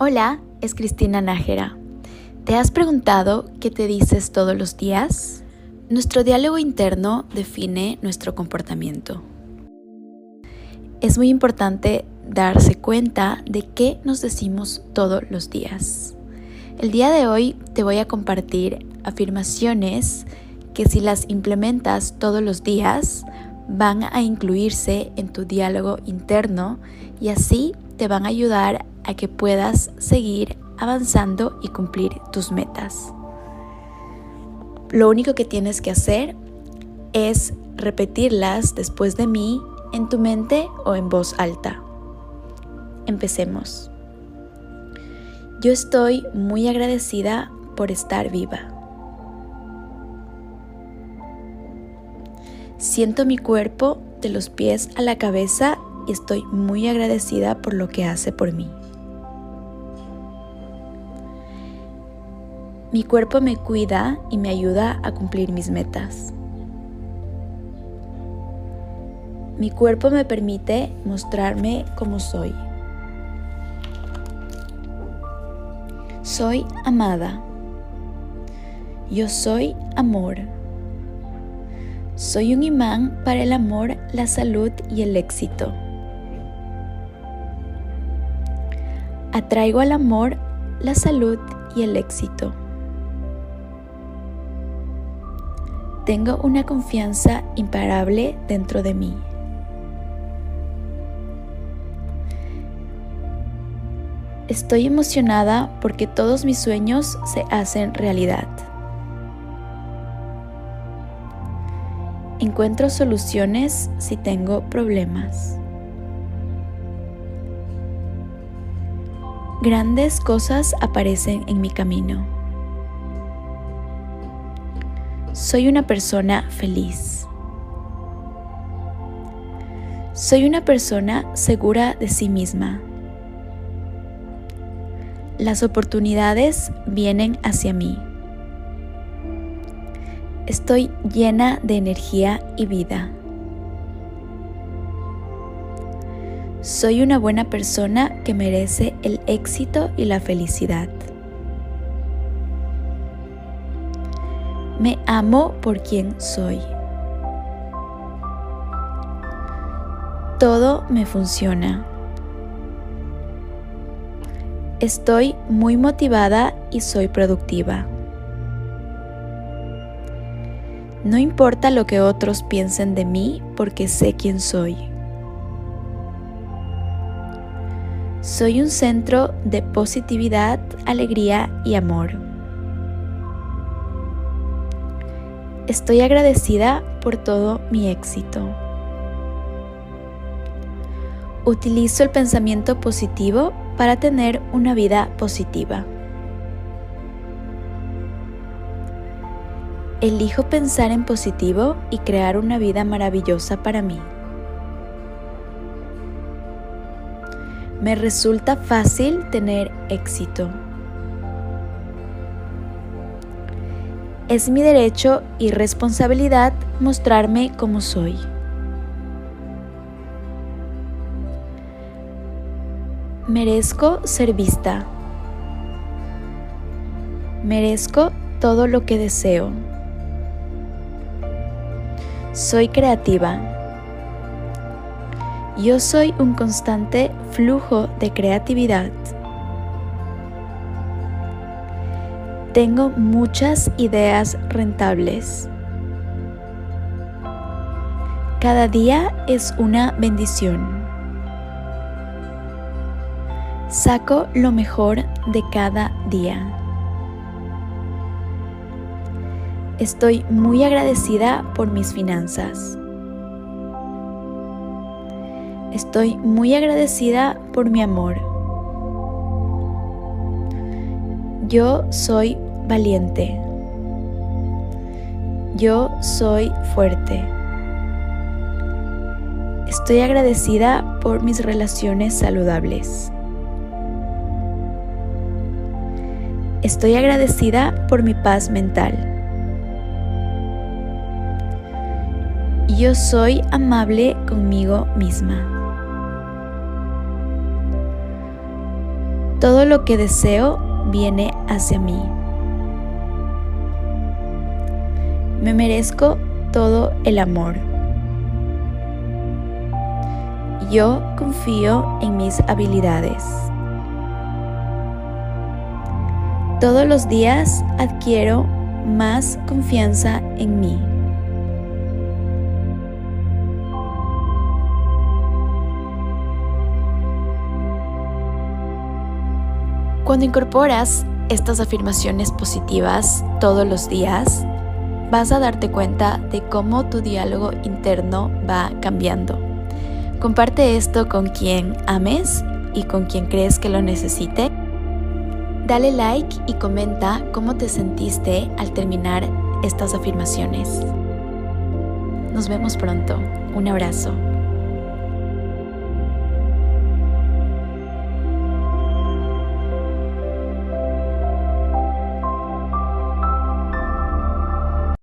Hola, es Cristina Nájera. ¿Te has preguntado qué te dices todos los días? Nuestro diálogo interno define nuestro comportamiento. Es muy importante darse cuenta de qué nos decimos todos los días. El día de hoy te voy a compartir afirmaciones que si las implementas todos los días van a incluirse en tu diálogo interno y así te van a ayudar a que puedas seguir avanzando y cumplir tus metas. Lo único que tienes que hacer es repetirlas después de mí en tu mente o en voz alta. Empecemos. Yo estoy muy agradecida por estar viva. Siento mi cuerpo de los pies a la cabeza y estoy muy agradecida por lo que hace por mí. Mi cuerpo me cuida y me ayuda a cumplir mis metas. Mi cuerpo me permite mostrarme como soy. Soy amada. Yo soy amor. Soy un imán para el amor, la salud y el éxito. Atraigo al amor, la salud y el éxito. Tengo una confianza imparable dentro de mí. Estoy emocionada porque todos mis sueños se hacen realidad. Encuentro soluciones si tengo problemas. Grandes cosas aparecen en mi camino. Soy una persona feliz. Soy una persona segura de sí misma. Las oportunidades vienen hacia mí. Estoy llena de energía y vida. Soy una buena persona que merece el éxito y la felicidad. Me amo por quien soy. Todo me funciona. Estoy muy motivada y soy productiva. No importa lo que otros piensen de mí porque sé quién soy. Soy un centro de positividad, alegría y amor. Estoy agradecida por todo mi éxito. Utilizo el pensamiento positivo para tener una vida positiva. Elijo pensar en positivo y crear una vida maravillosa para mí. Me resulta fácil tener éxito. Es mi derecho y responsabilidad mostrarme como soy. Merezco ser vista. Merezco todo lo que deseo. Soy creativa. Yo soy un constante flujo de creatividad. Tengo muchas ideas rentables. Cada día es una bendición. Saco lo mejor de cada día. Estoy muy agradecida por mis finanzas. Estoy muy agradecida por mi amor. Yo soy valiente. Yo soy fuerte. Estoy agradecida por mis relaciones saludables. Estoy agradecida por mi paz mental. Yo soy amable conmigo misma. Todo lo que deseo viene hacia mí. Me merezco todo el amor. Yo confío en mis habilidades. Todos los días adquiero más confianza en mí. Cuando incorporas estas afirmaciones positivas todos los días, vas a darte cuenta de cómo tu diálogo interno va cambiando. Comparte esto con quien ames y con quien crees que lo necesite. Dale like y comenta cómo te sentiste al terminar estas afirmaciones. Nos vemos pronto. Un abrazo.